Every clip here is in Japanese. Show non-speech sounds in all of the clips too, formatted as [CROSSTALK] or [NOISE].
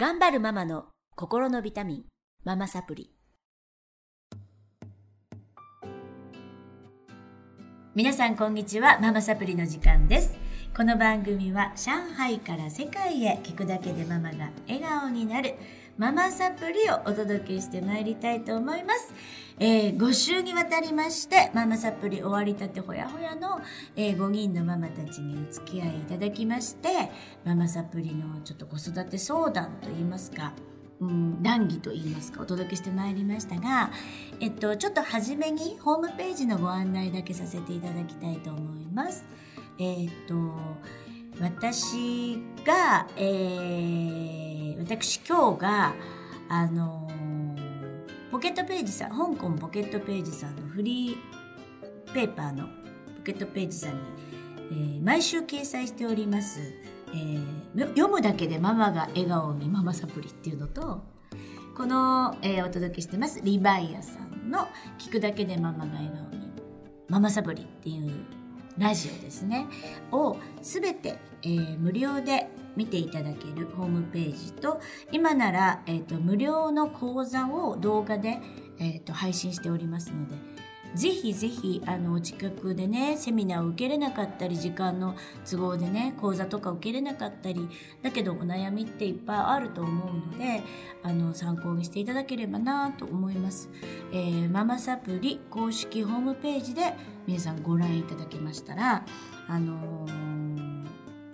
頑張るママの心のビタミン、ママサプリ。皆さんこんにちは、ママサプリの時間です。この番組は上海から世界へ聞くだけでママが笑顔になるママサプリをお届けしてまいりたいと思います。えー、5週にわたりまして、ママサプリ終わりたてほやほやの、えー、5人のママたちにお付き合いいただきまして、ママサプリのちょっと子育て相談といいますか、うん、談義と言いますかお届けしてまいりましたが、えっと、ちょっと初めにホームページのご案内だけさせていただきたいと思います。えー、っと私が、えー、私今日があのポケットページさん香港ポケットページさんのフリーペーパーのポケットページさんに、えー、毎週掲載しております、えー、読むだけでママが笑顔にママサプリっていうのとこの、えー、お届けしてますリバイアさんの聞くだけでママが笑顔にママサプリっていうラジオですね。を全て、えー、無料で見ていただけるホームページと今なら、えーと、無料の講座を動画で、えーと、配信しておりますのでぜひぜひあのお近くでねセミナーを受けれなかったり時間の都合でね講座とか受けれなかったりだけどお悩みっていっぱいあると思うのであの参考にしていただければなと思います、えー、ママサプリ公式ホームページで皆さんご覧いただけましたらあのー、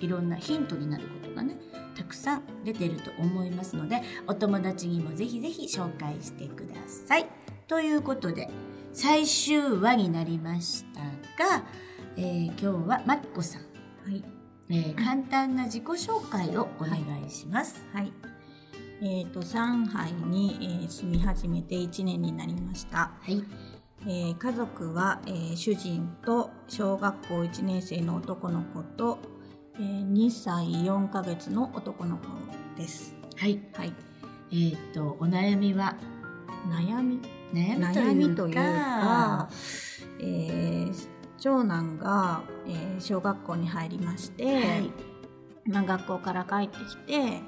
いろんなヒントになることがねたくさん出てると思いますのでお友達にもぜひぜひ紹介してください。ということで最終話になりましたが、えー、今日はマッコさん、はいえー、簡単な自己紹介をお願いします。はい、はい、えーと、上海に、えー、住み始めて1年になりました。はいえー、家族は、えー、主人と小学校1年生の男の子と、えー、2歳4ヶ月の男の子です。はい。はい。えっ、ー、と、お悩みは？悩み？悩みというか、えー、長男が、えー、小学校に入りまして、はい、まあ、学校から帰ってきて、え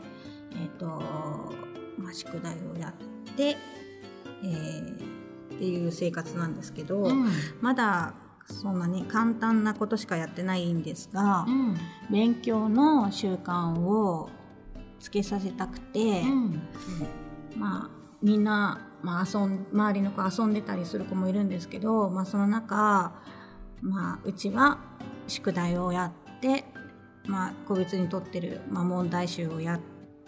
ーとまあ、宿題をやって、えー、っていう生活なんですけど、うん、まだそんなに簡単なことしかやってないんですが、うん、勉強の習慣をつけさせたくて、うん、まあみんなまあ、遊ん周りの子遊んでたりする子もいるんですけど、まあ、その中、まあ、うちは宿題をやって、まあ、個別にとってる、まあ、問題集をやっ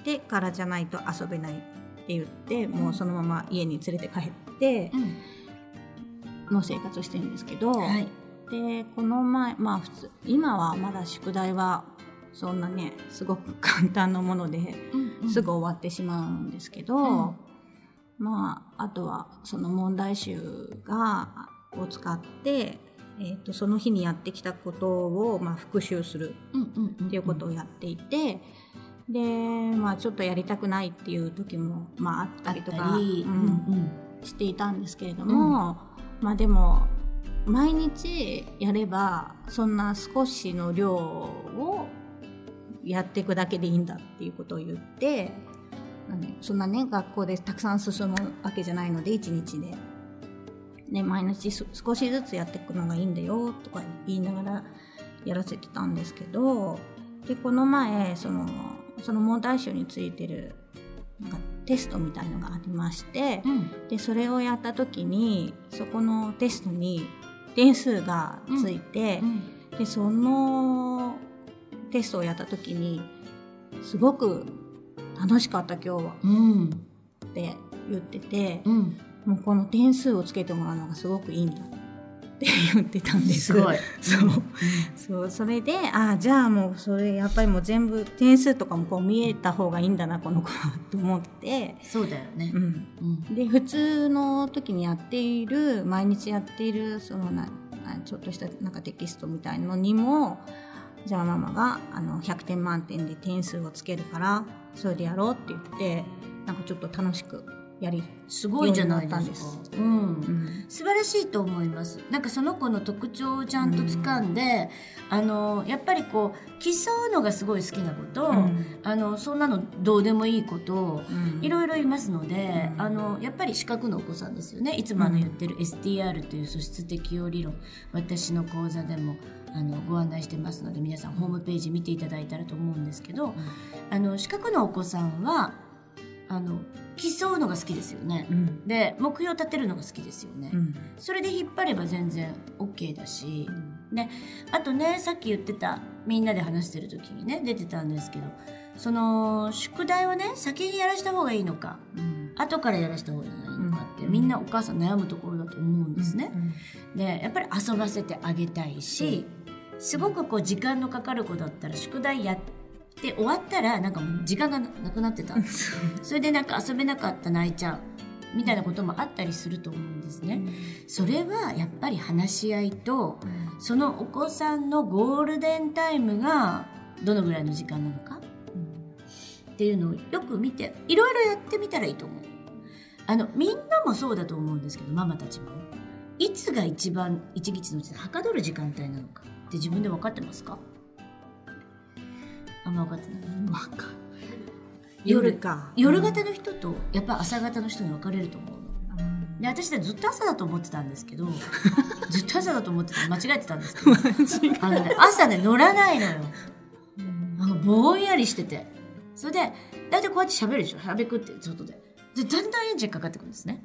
てからじゃないと遊べないって言ってもうそのまま家に連れて帰っての生活をしてるんですけど、はい、でこの前まあ普通今はまだ宿題はそんなねすごく簡単なものですぐ終わってしまうんですけど、うんまあ、あとはその問題集がを使って、えーと、その日にやってきたことを、まあ、復習するっていうことをやっていて、で、まあ、ちょっとやりたくないっていう時も、まあ、あったりとか、うん、していたんですけれども、うん、まあでも毎日やればそんな少しの量をやっていくだけでいいんだっていうことを言ってそんなね学校でたくさん進むわけじゃないので1日で、ね、毎日少しずつやっていくのがいいんだよとか言いながらやらせてたんですけどでこの前そのその問題集についてるなんかテストみたいのがありまして、うん、でそれをやった時にそこのテストに点数がついて、うん。うん、でそのテストをやった時にすごく楽しかった今日は、うん、って言ってて、うん、もうこの点数をつけてもらうのがすごくいいんだって言ってたんです。すごい。そう、うん、そう。それでああじゃあもうそれやっぱりもう全部点数とかもこう見えた方がいいんだなこの子はと思って。そうだよね、うん。で普通の時にやっている毎日やっているそのなちょっとしたなんかテキストみたいのにもじゃあママがあの100点満点で点数をつけるからそれでやろうって言ってなんかちょっと楽しくやりすごいじゃないですか。うん、うん。素晴らしいと思います。なんかその子の特徴をちゃんと掴んで、あのやっぱりこう競うのがすごい好きな子と、あのそんなのどうでもいい子と、いろいろいますので、うん。あのやっぱり資格のお子さんですよね。いつもあの言ってる STR という素質適応理論、私の講座でもあのご案内してますので、皆さんホームページ見ていただいたらと思うんですけど、あの資格のお子さんはあの競うのが好きですよね。うん。で目標を立てるのが好きですよね、うん。それで引っ張れば全然 OK だしであとねさっき言ってたみんなで話してる時にね出てたんですけどその宿題をね先にやらした方がいいのかうん。後からやらした方がいいのかって、うん。みんなお母さん悩むところだと思うんですね。うん。でやっぱり遊ばせてあげたいし、すごくこう時間のかかる子だったら宿題やって終わったらなんかもう時間がなくなってた。それでなんか遊べなかった泣いちゃうみたいなこともあったりすると思うんですね。それはやっぱり話し合いとそのお子さんのゴールデンタイムがどのぐらいの時間なのか？っていうのをよく見ていろいろやってみたらいいと思う。あのみんなもそうだと思うんですけどママたちも。いつが一番一日のうちではかどる時間帯なのかって自分で分かってますか？あんま分かってない。わか夜か。夜型の人とやっぱ朝型の人に分かれると思うの。で私はずっと朝だと思ってたんですけど [LAUGHS] ずっと朝だと思ってた間違えてたんですけど。あの、ね、朝ね乗らないのよ。なんかぼんやりしてて。それで大体こうやって喋るでしょ？喋くって外で。でだんだんエンジンかかってくるんですね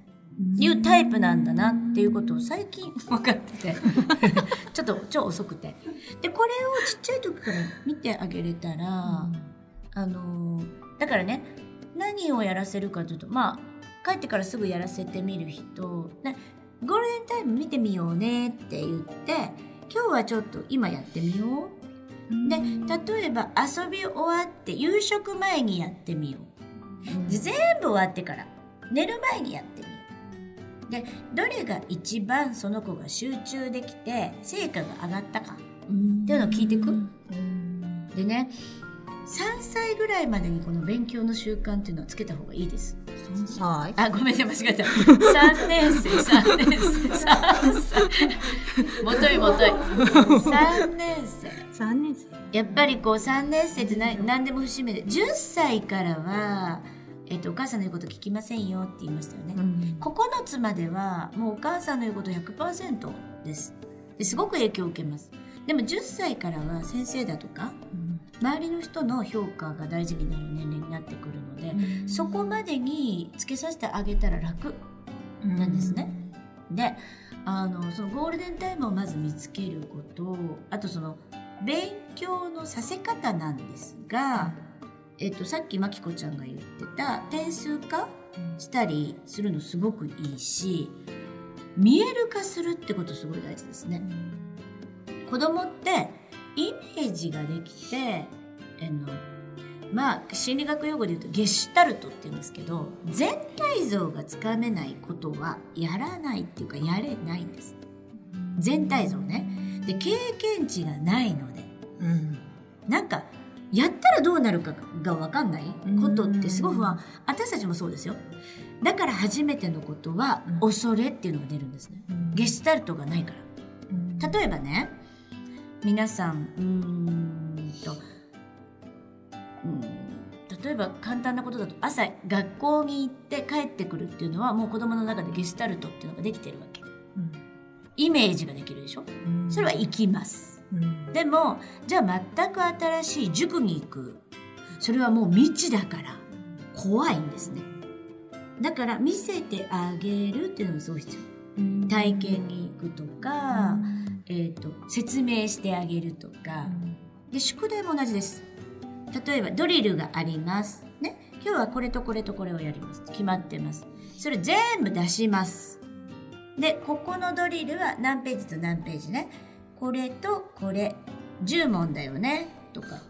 いうタイプなんだなっていうことを最近分かってて。[LAUGHS] ちょっと超遅くて。でこれをちっちゃい時から見てあげれたら、あのーだからね何をやらせるかというとまあ帰ってからすぐやらせてみる人、ね、ゴールデンタイム見てみようねって言って今日はちょっと今やってみよう。で例えば遊び終わって夕食前にやってみよう。で全部終わってから寝る前にやってでどれが一番その子が集中できて成果が上がったかっていうのを聞いていくでね3歳ぐらいまでにこの勉強の習慣っていうのはつけた方がいいです。3歳？あごめんね間違えた。3年生3年生。3歳もといもとい。3年生。3年生。やっぱりこう3年生ってな何でも節目で。10歳からは、えっとお母さんの言うこと聞きませんよって言いましたよね、9つまではもうお母さんの言うこと100%です。ですごく影響を受けます。でも10歳からは先生だとか周りの人の評価が大事になる年齢になってくるので、そこまでにつけさせてあげたら楽なんですね。であのそのゴールデンタイムをまず見つけることあとその勉強のさせ方なんですが、えっと、さっきまきこちゃんが言ってた点数化したりするのすごくいいし見える化するってことすごい大事ですね。子供ってイメージができてあのまあ心理学用語で言うとゲシュタルトって言うんですけど全体像がつかめないことはやらないっていうかやれないんです。全体像ね。で経験値がないので。うん。なんかやったらどうなるかが分かんないことってすごい不安私たちもそうですよ。だから初めてのことはうん。恐れっていうのが出るんですね。ゲシュタルトがないから。例えばね皆さんうーんとうん例えば簡単なことだと朝学校に行って帰ってくるっていうのはもう子供の中でゲシュタルトっていうのができてるわけ。イメージができるでしょ？それは行きますでもじゃあ全く新しい塾に行く。それはもう未知だから。怖いんですね。だから見せてあげるっていうのがすごい必要。体験に行くとか、えー、と説明してあげるとか。で宿題も同じです。例えばドリルがあります。ね。今日はこれとこれとこれをやります。決まってます。それ全部出します。でここのドリルは何ページと何ページねこれとこれ。10問だよね。とか。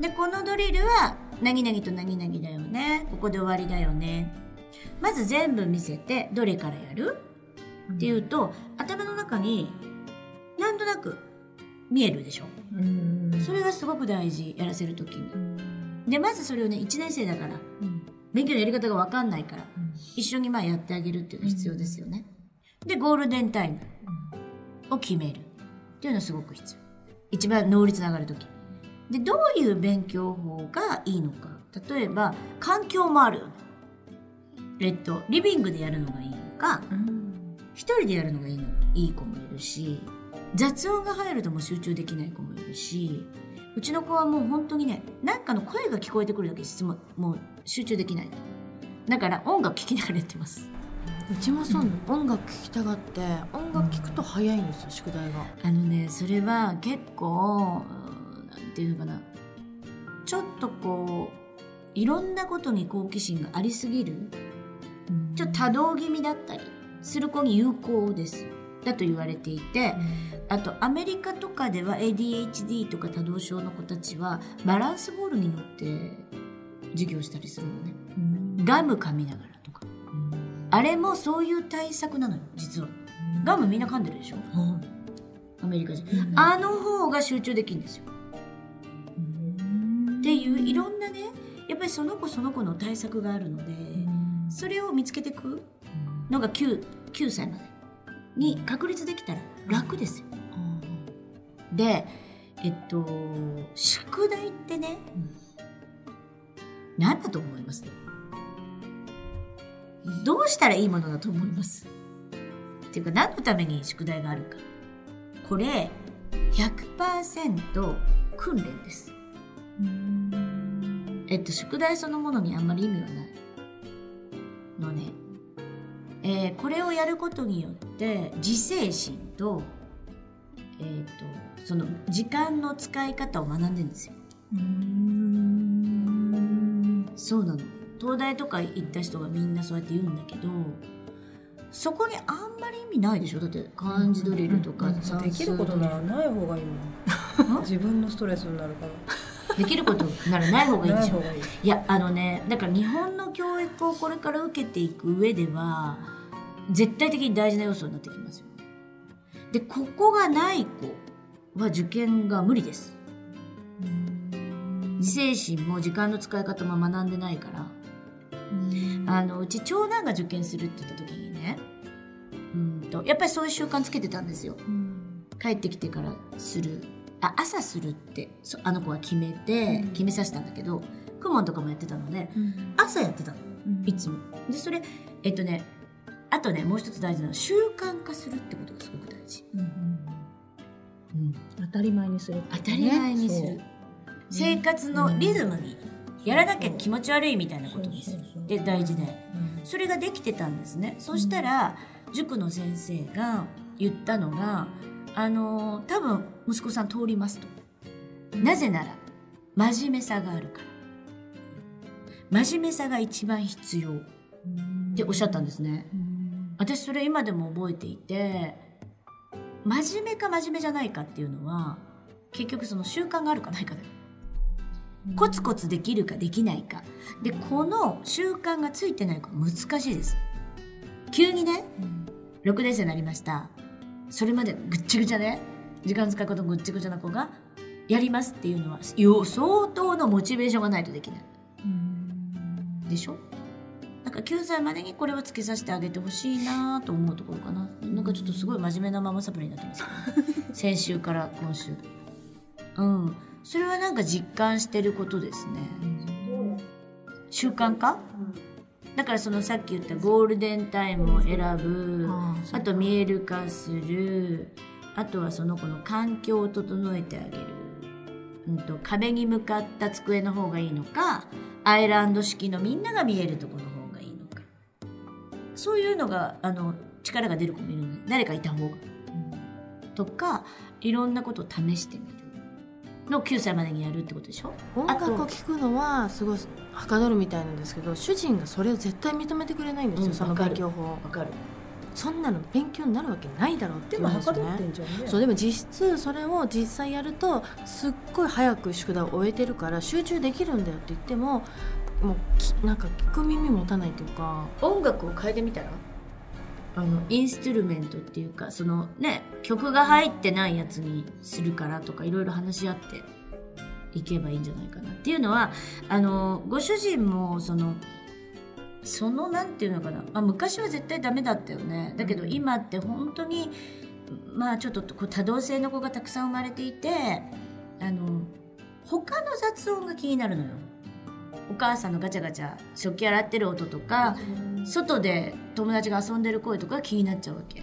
でこのドリルは何々と何々だよね。ここで終わりだよね。まず全部見せてどれからやる？っていうと頭の中になんとなく見えるでしょ？それがすごく大事。やらせる時に。でまずそれをね1年生だから勉強のやり方が分かんないから、一緒にまあやってあげるっていうのが必要ですよね。で、ゴールデンタイムを決めるっていうのはすごく必要。一番能率の上がるとき。で、どういう勉強法がいいのか。例えば、環境もあるよね。えっと、リビングでやるのがいいのか、一人でやるのがいいのいい子もいるし、雑音が入るともう集中できない子もいるし、うちの子はもう本当にね、なんかの声が聞こえてくるだけでももう集中できない。だから音楽聴きながらやってます。うちもそう、うん、音楽聴きたがって音楽聴くと早いんですよ、宿題が。あのねそれは結構なんていうのかな。ちょっとこういろんなことに好奇心がありすぎる、うん、ちょっと多動気味だったりする子に有効です。だと言われていて、うん、あとアメリカとかでは ADHD とか多動症の子たちはバランスボールに乗って授業したりするのね、うん、ガム噛みながらあれもそういう対策なのよ実は。ガムみんな噛んでるでしょ、アメリカ人、あの方が集中できるんですよ。っていういろんなねやっぱりその子その子の対策があるのでそれを見つけていくのが 9, 9歳まで。に確立できたら楽ですよ。でえっと宿題ってね、何だと思います？どうしたらいいものだと思います？っていうか何のために宿題があるかこれ100%訓練です。えっと宿題そのものにあんまり意味はないのね。えー、これをやることによって自制心と,、えーと、その時間の使い方を学んでるんですよ。そうなの東大とか行った人がみんなそうやって言うんだけどそこにあんまり意味ないでしょ？だって漢字ドリルとか、うん、できることならない方がいいもん。[LAUGHS] 自分のストレスになるから。できることならない方がいいでしょ？いやあのねだから日本の教育をこれから受けていく上では絶対的に大事な要素になってきますよ。でここがない子は受験が無理です。自制心も時間の使い方も学んでないからあのうち長男が受験するって言った時にねうんとやっぱりそういう習慣つけてたんですよ。帰ってきてからする。あ朝するってあの子は決めて、決めさせたんだけどクモンとかもやってたので、朝やってたの、いつも。でそれえっとねあとねもう一つ大事なのは習慣化するってことがすごく大事、うんうん、当たり前にする、ね、当たり前にする。生活のリズムにやらなきゃ気持ち悪いみたいなことにす。るで大事で。それができてたんですね。そしたら塾の先生が言ったのがあの多分息子さん通りますと。なぜなら真面目さがあるから。真面目さが一番必要。っておっしゃったんですね。私それ今でも覚えていて真面目か真面目じゃないかっていうのは結局その習慣があるかないかだよコツコツできるかできないか。でこの習慣がついてないか難しいです。急にね、6年生になりました。それまでぐっちゃぐちゃで時間使うことぐっちゃぐちゃな子がやりますっていうのは相当のモチベーションがないとできない。でしょ？なんか9歳までにこれはつけさせてあげてほしいなと思うところかな。なんかちょっとすごい真面目なママサプリになってます。けど、ね、先週から今週。うんそれはなんか実感してることですね、習慣化、だからそのさっき言ったゴールデンタイムを選ぶあと見える化するあとはその子の環境を整えてあげる、うんと、壁に向かった机の方がいいのかアイランド式のみんなが見えるところの方がいいのか。そういうのがあの力が出る子もいるので誰かいた方が、うん、とかいろんなことを試してみるの9歳までにやるってことでしょ？音楽を聴くのはすごいはかどるみたいなんですけど主人がそれを絶対認めてくれないんですよ、うん、その勉強法わかる。そんなの勉強になるわけないだろうって言うんですよ。ねそうでも実質それを実際やるとすっごい早く宿題を終えてるから集中できるんだよって言ってももうなんか聞く耳持たないというか。音楽を変えてみたら？あのインストゥルメントっていうかそのね曲が入ってないやつにするからとかいろいろ話し合っていけばいいんじゃないかなっていうのはあのご主人もそのそのなんていうのかな。あ昔は絶対ダメだったよね。だけど今って本当にまあちょっとこう多動性の子がたくさん生まれていてあの他の雑音が気になるのよ。お母さんのガチャガチャ食器洗ってる音とか外で友達が遊んでる声とか気になっちゃうわけ。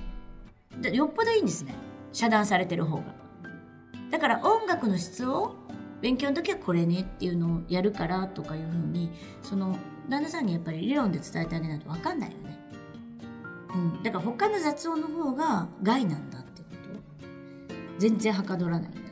でよっぽどいいんですね。遮断されてる方が。だから音楽の質を勉強の時はこれねっていうのをやるからとかいうふうにその旦那さんにやっぱり理論で伝えてあげないと分かんないよね。うん、だから他の雑音の方が害なんだってこと。全然はかどらないんだって。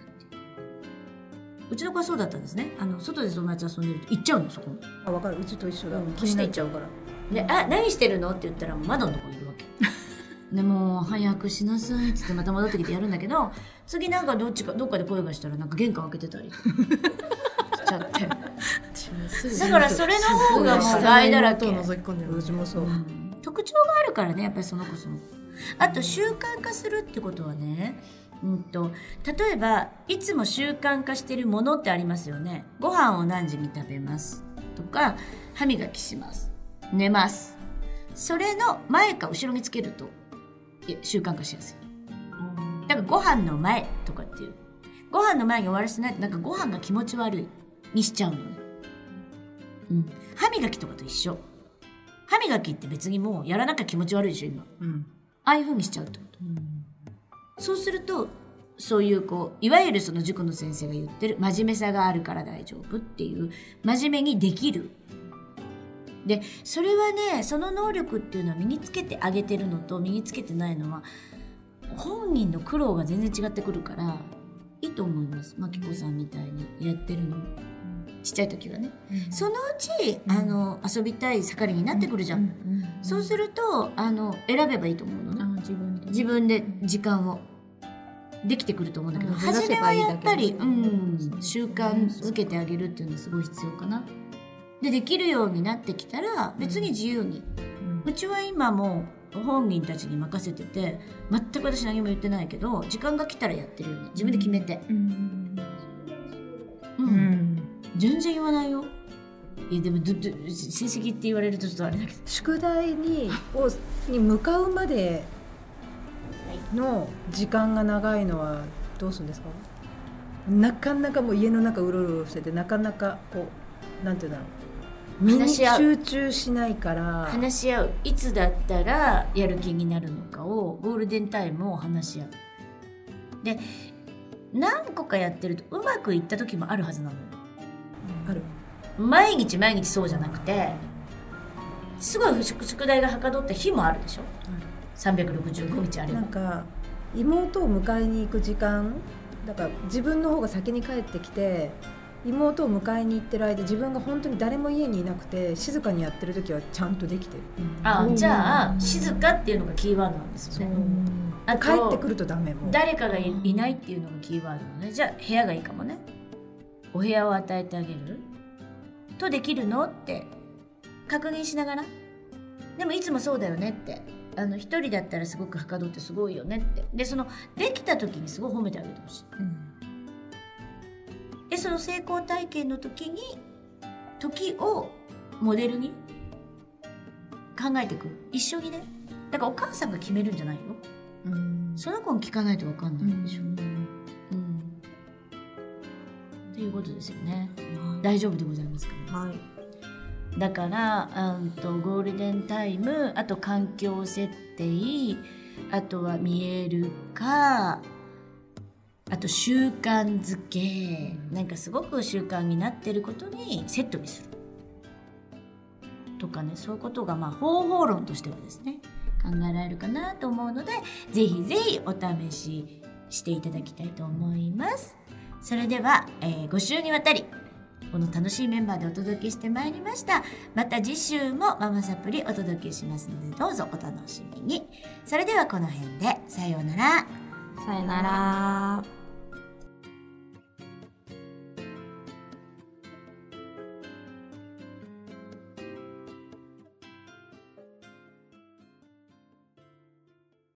うちの子はそうだったんですね。あの外で友達遊んでると行っちゃうのそこにあ分かる。うちと一緒だ、うん、気になっちゃうからで「あ何してるの?」って言ったら窓のとこいるわけ。[LAUGHS] でも早くしなさい。っつってまた戻ってきてやるんだけど次なんかどっちかどっかで声がしたらなんか玄関開けてたり。しちゃって。[LAUGHS] だからそれの方がもう害だらけ。うちもそう、うん、特徴があるからねやっぱりその子そのあと習慣化するってことはねうんと、例えばいつも習慣化してるものってありますよね。ご飯を何時に食べます？とか歯磨きします寝ます。それの前か後ろにつけると習慣化しやすい。だからご飯の前とかっていう。ご飯の前に終わらせないとなんかご飯が気持ち悪い。にしちゃうのね。うん、歯磨きとかと一緒。歯磨きって別にもうやらなきゃ気持ち悪いでしょ今、うん、ああいうふうにしちゃうってこと、うん、そうするとそういうこういわゆるその塾の先生が言ってる真面目さがあるから大丈夫っていう真面目にできるでそれはねその能力っていうのは身につけてあげてるのと身につけてないのは本人の苦労が全然違ってくるからいいと思います。まきこさんみたいにやってるの。ちっちゃい時はね、うん、そのうち、あの遊びたい盛りになってくるじゃん,、そうするとあの選べばいいと思うのね。自分で自分で時間をできてくると思うんだけど、初めはやっぱり、うん、習慣づけてあげるっていうのはすごい必要かな。でできるようになってきたら別に自由に、うちは今も本人たちに任せてて全く私何も言ってないけど時間が来たらやってるよね。自分で決めて。うん、うん。全然言わないよ。いやでもどど成績って言われるとちょっとあれだけど。宿題にをに向かうまでの時間が長いのはどうするんですか？なかなかもう家の中うろうろしててなかなかこうなんていうんだろうみんな集中しないから。話し合う。いつだったらやる気になるのかをゴールデンタイムを話し合う。で何個かやってるとうまくいった時もあるはずなのよ。ある。毎日毎日そうじゃなくてすごい宿題がはかどった日もあるでしょ、はい、365日あれば。なんか妹を迎えに行く時間だから自分の方が先に帰ってきて妹を迎えに行ってる間自分が本当に誰も家にいなくて静かにやってる時はちゃんとできてる、うん、あじゃあ静かっていうのがキーワードなんですよね、あ帰ってくるとダメも誰かがいないっていうのがキーワードのね。じゃあ部屋がいいかもね。お部屋を与えてあげる。とできるのって確認しながら。でもいつもそうだよねって。あの一人だったらすごくはかどってすごいよねって。でそのできた時にすごい褒めてあげてほしい、うん、でその成功体験の時に時をモデルに考えていく。一緒にね。だからお母さんが決めるんじゃないよ、うん、その子に聞かないと分かんないでしょ、うん。っていうことですよね、はい、大丈夫でございますか、はい、だからうんとゴールデンタイムあと環境設定あとは見えるかあと習慣づけ。なんかすごく習慣になってることにセットにするとかね。そういうことがまあ方法論としてはですね。考えられるかなと思うのでぜひぜひお試ししていただきたいと思います。それでは、えー、5週にわたりこの楽しいメンバーでお届けしてまいりました。また次週もママサプリお届けしますのでどうぞお楽しみに。それではこの辺でさようなら。さよなら。